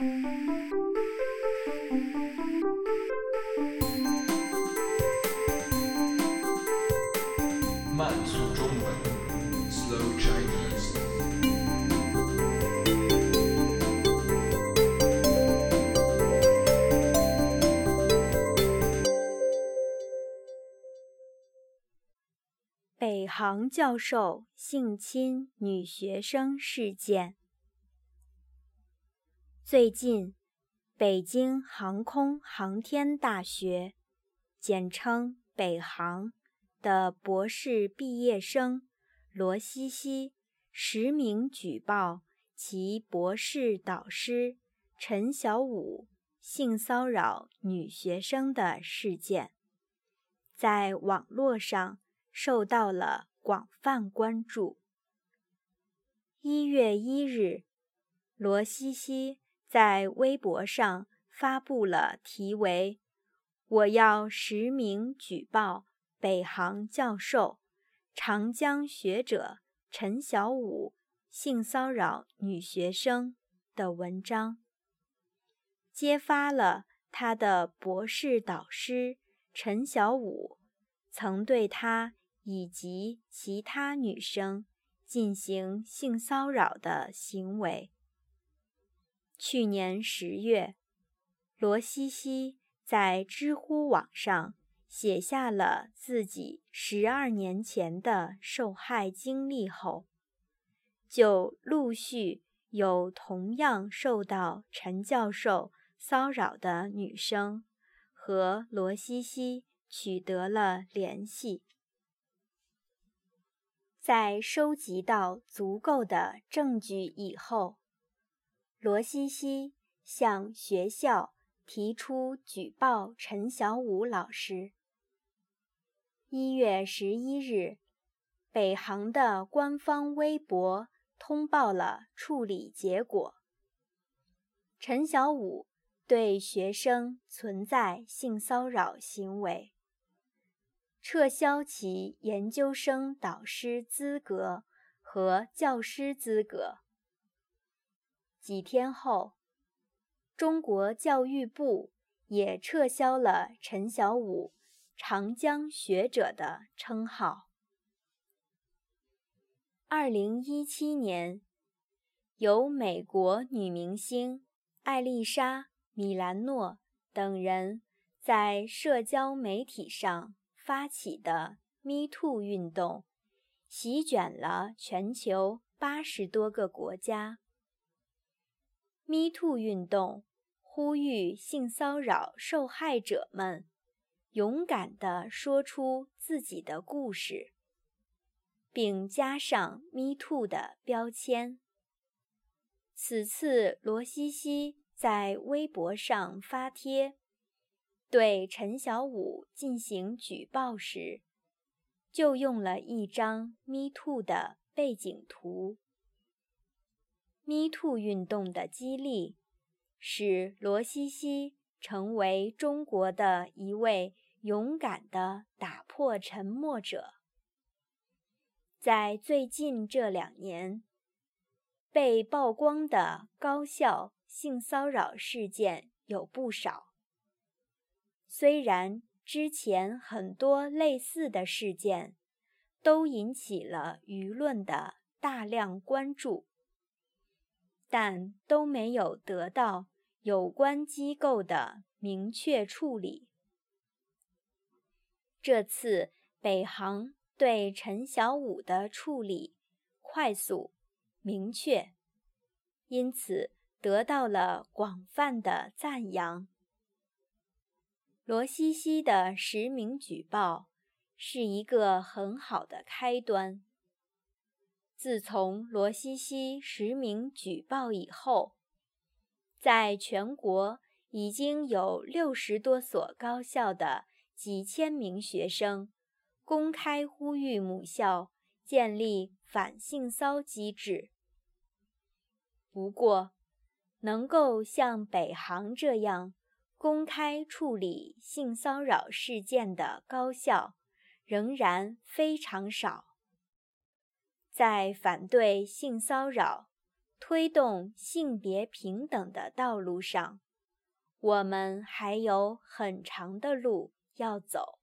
慢速中文，Slow Chinese。北航教授性侵女学生事件。最近，北京航空航天大学（简称北航）的博士毕业生罗西西实名举报其博士导师陈小武性骚扰女学生的事件，在网络上。受到了广泛关注。一月一日，罗西西在微博上发布了题为“我要实名举报北航教授、长江学者陈小武性骚扰女学生”的文章，揭发了他的博士导师陈小武曾对他。以及其他女生进行性骚扰的行为。去年十月，罗西西在知乎网上写下了自己十二年前的受害经历后，就陆续有同样受到陈教授骚扰的女生和罗西西取得了联系。在收集到足够的证据以后，罗西西向学校提出举报陈小武老师。一月十一日，北航的官方微博通报了处理结果：陈小武对学生存在性骚扰行为。撤销其研究生导师资格和教师资格。几天后，中国教育部也撤销了陈小武“长江学者”的称号。二零一七年，由美国女明星艾丽莎·米兰诺等人在社交媒体上。发起的 “Me Too” 运动，席卷了全球八十多个国家。Me Too 运动呼吁性骚扰受害者们勇敢地说出自己的故事，并加上 “Me Too” 的标签。此次罗西西在微博上发帖。对陈小武进行举报时，就用了一张 “Me Too” 的背景图。Me Too 运动的激励，使罗西西成为中国的一位勇敢的打破沉默者。在最近这两年，被曝光的高校性骚扰事件有不少。虽然之前很多类似的事件都引起了舆论的大量关注，但都没有得到有关机构的明确处理。这次北航对陈小武的处理快速、明确，因此得到了广泛的赞扬。罗西西的实名举报是一个很好的开端。自从罗西西实名举报以后，在全国已经有六十多所高校的几千名学生公开呼吁母校建立反性骚机制。不过，能够像北航这样。公开处理性骚扰事件的高校仍然非常少。在反对性骚扰推动性别平等的道路上我们还有很长的路要走。